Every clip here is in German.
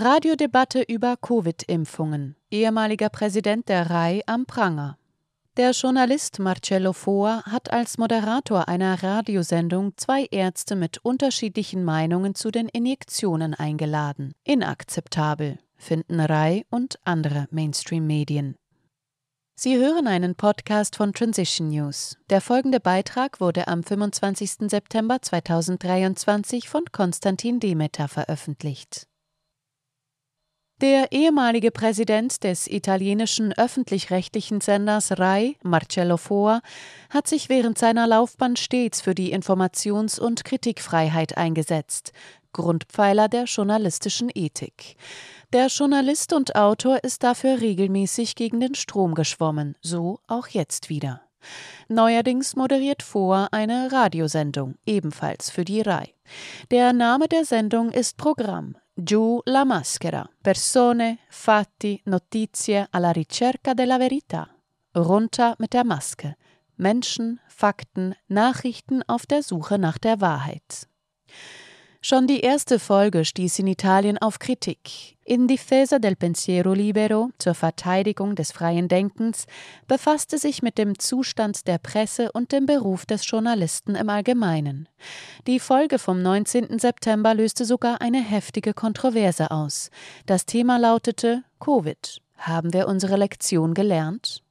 Radiodebatte über Covid-Impfungen. Ehemaliger Präsident der RAI am Pranger. Der Journalist Marcello Foa hat als Moderator einer Radiosendung zwei Ärzte mit unterschiedlichen Meinungen zu den Injektionen eingeladen. Inakzeptabel, finden RAI und andere Mainstream-Medien. Sie hören einen Podcast von Transition News. Der folgende Beitrag wurde am 25. September 2023 von Konstantin Demeter veröffentlicht. Der ehemalige Präsident des italienischen öffentlich-rechtlichen Senders RAI, Marcello Foa, hat sich während seiner Laufbahn stets für die Informations- und Kritikfreiheit eingesetzt, Grundpfeiler der journalistischen Ethik. Der Journalist und Autor ist dafür regelmäßig gegen den Strom geschwommen, so auch jetzt wieder. Neuerdings moderiert Foa eine Radiosendung, ebenfalls für die RAI. Der Name der Sendung ist Programm, Giù la maschera. Persone, fatti, notizie alla ricerca della verità. Runter mit der Maske. Menschen, Fakten, Nachrichten auf der Suche nach der Wahrheit. Schon die erste Folge stieß in Italien auf Kritik. In Difesa del Pensiero Libero, zur Verteidigung des freien Denkens, befasste sich mit dem Zustand der Presse und dem Beruf des Journalisten im Allgemeinen. Die Folge vom 19. September löste sogar eine heftige Kontroverse aus. Das Thema lautete Covid. Haben wir unsere Lektion gelernt?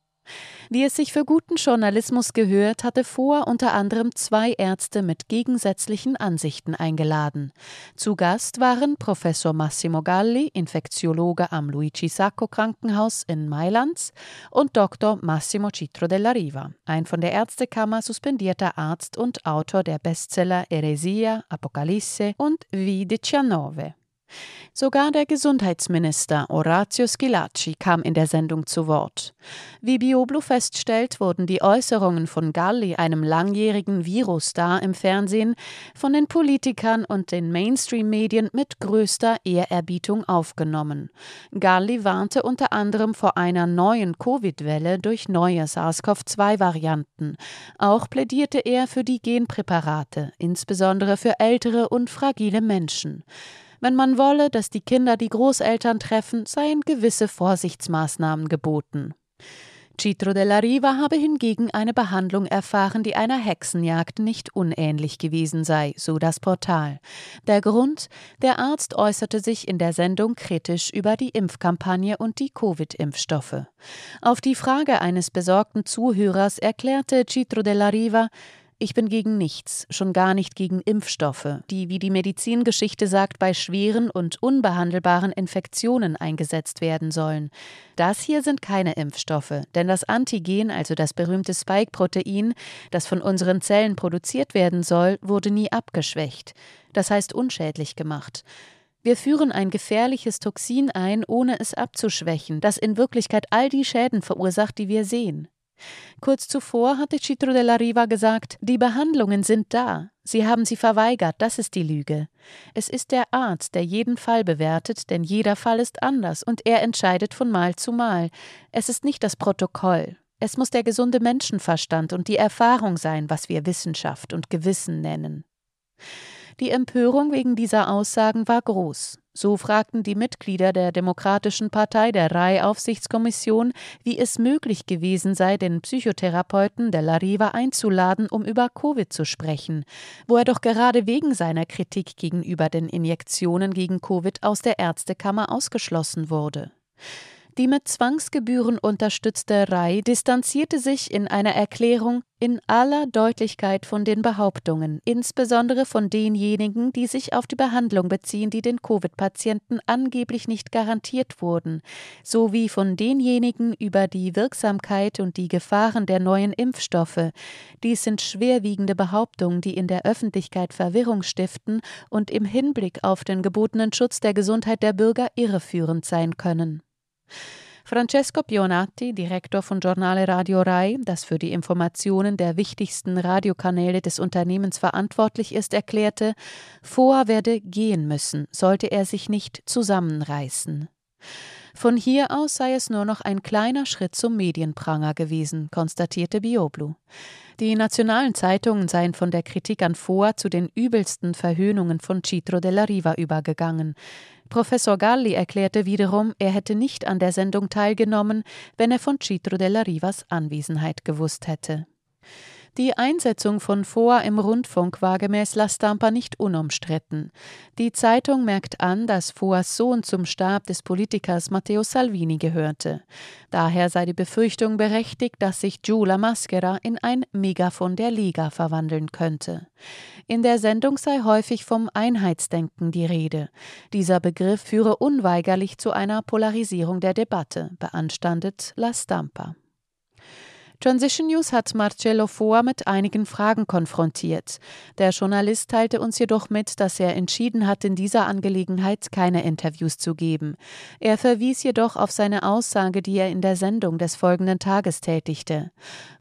Wie es sich für guten Journalismus gehört, hatte Vor unter anderem zwei Ärzte mit gegensätzlichen Ansichten eingeladen. Zu Gast waren Professor Massimo Galli, Infektiologe am Luigi Sacco Krankenhaus in Mailand, und Dr. Massimo Citro della Riva, ein von der Ärztekammer suspendierter Arzt und Autor der Bestseller Eresia, Apocalypse und V19. Sogar der Gesundheitsminister Orazio Schilacci kam in der Sendung zu Wort. Wie Bioblu feststellt, wurden die Äußerungen von Galli, einem langjährigen Virusstar im Fernsehen, von den Politikern und den Mainstream-Medien mit größter Ehrerbietung aufgenommen. Galli warnte unter anderem vor einer neuen Covid-Welle durch neue SARS-CoV-2-Varianten. Auch plädierte er für die Genpräparate, insbesondere für ältere und fragile Menschen. Wenn man wolle, dass die Kinder die Großeltern treffen, seien gewisse Vorsichtsmaßnahmen geboten. Citro della Riva habe hingegen eine Behandlung erfahren, die einer Hexenjagd nicht unähnlich gewesen sei, so das Portal. Der Grund? Der Arzt äußerte sich in der Sendung kritisch über die Impfkampagne und die Covid-Impfstoffe. Auf die Frage eines besorgten Zuhörers erklärte Citro della Riva, ich bin gegen nichts, schon gar nicht gegen Impfstoffe, die, wie die Medizingeschichte sagt, bei schweren und unbehandelbaren Infektionen eingesetzt werden sollen. Das hier sind keine Impfstoffe, denn das Antigen, also das berühmte Spike-Protein, das von unseren Zellen produziert werden soll, wurde nie abgeschwächt, das heißt unschädlich gemacht. Wir führen ein gefährliches Toxin ein, ohne es abzuschwächen, das in Wirklichkeit all die Schäden verursacht, die wir sehen. Kurz zuvor hatte Citro della Riva gesagt, die Behandlungen sind da. Sie haben sie verweigert, das ist die Lüge. Es ist der Arzt, der jeden Fall bewertet, denn jeder Fall ist anders und er entscheidet von Mal zu Mal. Es ist nicht das Protokoll. Es muss der gesunde Menschenverstand und die Erfahrung sein, was wir Wissenschaft und Gewissen nennen. Die Empörung wegen dieser Aussagen war groß. So fragten die Mitglieder der Demokratischen Partei der RAI-Aufsichtskommission, wie es möglich gewesen sei, den Psychotherapeuten der Lariva einzuladen, um über Covid zu sprechen, wo er doch gerade wegen seiner Kritik gegenüber den Injektionen gegen Covid aus der Ärztekammer ausgeschlossen wurde. Die mit Zwangsgebühren unterstützte RAI distanzierte sich in einer Erklärung in aller Deutlichkeit von den Behauptungen, insbesondere von denjenigen, die sich auf die Behandlung beziehen, die den Covid-Patienten angeblich nicht garantiert wurden, sowie von denjenigen über die Wirksamkeit und die Gefahren der neuen Impfstoffe. Dies sind schwerwiegende Behauptungen, die in der Öffentlichkeit Verwirrung stiften und im Hinblick auf den gebotenen Schutz der Gesundheit der Bürger irreführend sein können. Francesco Pionatti, Direktor von Giornale Radio Rai, das für die Informationen der wichtigsten Radiokanäle des Unternehmens verantwortlich ist, erklärte, Foa werde gehen müssen, sollte er sich nicht zusammenreißen. Von hier aus sei es nur noch ein kleiner Schritt zum Medienpranger gewesen, konstatierte Bioblu. Die nationalen Zeitungen seien von der Kritik an Foa zu den übelsten Verhöhnungen von Citro della Riva übergegangen. Professor Galli erklärte wiederum, er hätte nicht an der Sendung teilgenommen, wenn er von Citro della Rivas Anwesenheit gewusst hätte. Die Einsetzung von Foa im Rundfunk war gemäß La Stampa nicht unumstritten. Die Zeitung merkt an, dass Foas Sohn zum Stab des Politikers Matteo Salvini gehörte. Daher sei die Befürchtung berechtigt, dass sich Giula Maschera in ein Megafon der Liga verwandeln könnte. In der Sendung sei häufig vom Einheitsdenken die Rede. Dieser Begriff führe unweigerlich zu einer Polarisierung der Debatte, beanstandet La Stampa. Transition News hat Marcello Foa mit einigen Fragen konfrontiert. Der Journalist teilte uns jedoch mit, dass er entschieden hat, in dieser Angelegenheit keine Interviews zu geben. Er verwies jedoch auf seine Aussage, die er in der Sendung des folgenden Tages tätigte.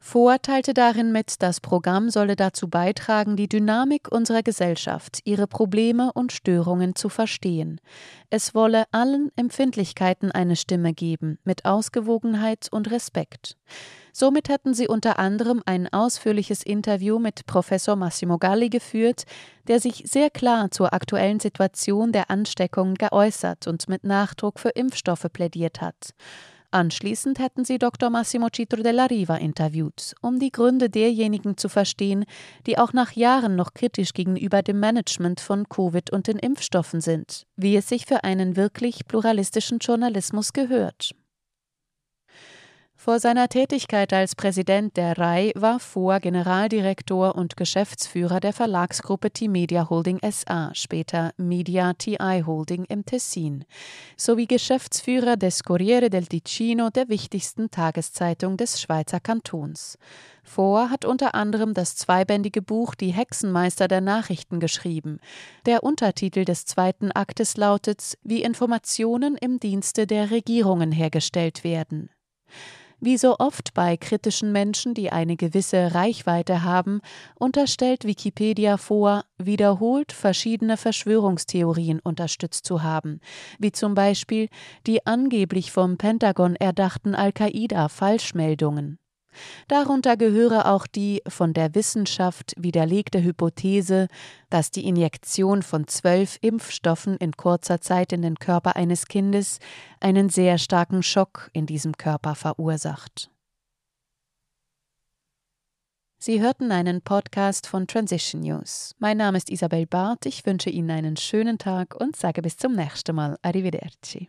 Foa teilte darin mit, das Programm solle dazu beitragen, die Dynamik unserer Gesellschaft, ihre Probleme und Störungen zu verstehen. Es wolle allen Empfindlichkeiten eine Stimme geben, mit Ausgewogenheit und Respekt. Somit hatten sie unter anderem ein ausführliches Interview mit Professor Massimo Galli geführt, der sich sehr klar zur aktuellen Situation der Ansteckung geäußert und mit Nachdruck für Impfstoffe plädiert hat. Anschließend hätten sie Dr. Massimo Citro della Riva interviewt, um die Gründe derjenigen zu verstehen, die auch nach Jahren noch kritisch gegenüber dem Management von Covid und den Impfstoffen sind, wie es sich für einen wirklich pluralistischen Journalismus gehört. Vor seiner Tätigkeit als Präsident der RAI war Vor Generaldirektor und Geschäftsführer der Verlagsgruppe T-Media Holding SA, später Media TI Holding im Tessin, sowie Geschäftsführer des Corriere del Ticino, der wichtigsten Tageszeitung des Schweizer Kantons. Vor hat unter anderem das zweibändige Buch Die Hexenmeister der Nachrichten geschrieben. Der Untertitel des zweiten Aktes lautet Wie Informationen im Dienste der Regierungen hergestellt werden. Wie so oft bei kritischen Menschen, die eine gewisse Reichweite haben, unterstellt Wikipedia vor, wiederholt verschiedene Verschwörungstheorien unterstützt zu haben, wie zum Beispiel die angeblich vom Pentagon erdachten Al-Qaida-Falschmeldungen. Darunter gehöre auch die von der Wissenschaft widerlegte Hypothese, dass die Injektion von zwölf Impfstoffen in kurzer Zeit in den Körper eines Kindes einen sehr starken Schock in diesem Körper verursacht. Sie hörten einen Podcast von Transition News. Mein Name ist Isabel Barth. Ich wünsche Ihnen einen schönen Tag und sage bis zum nächsten Mal. Arrivederci.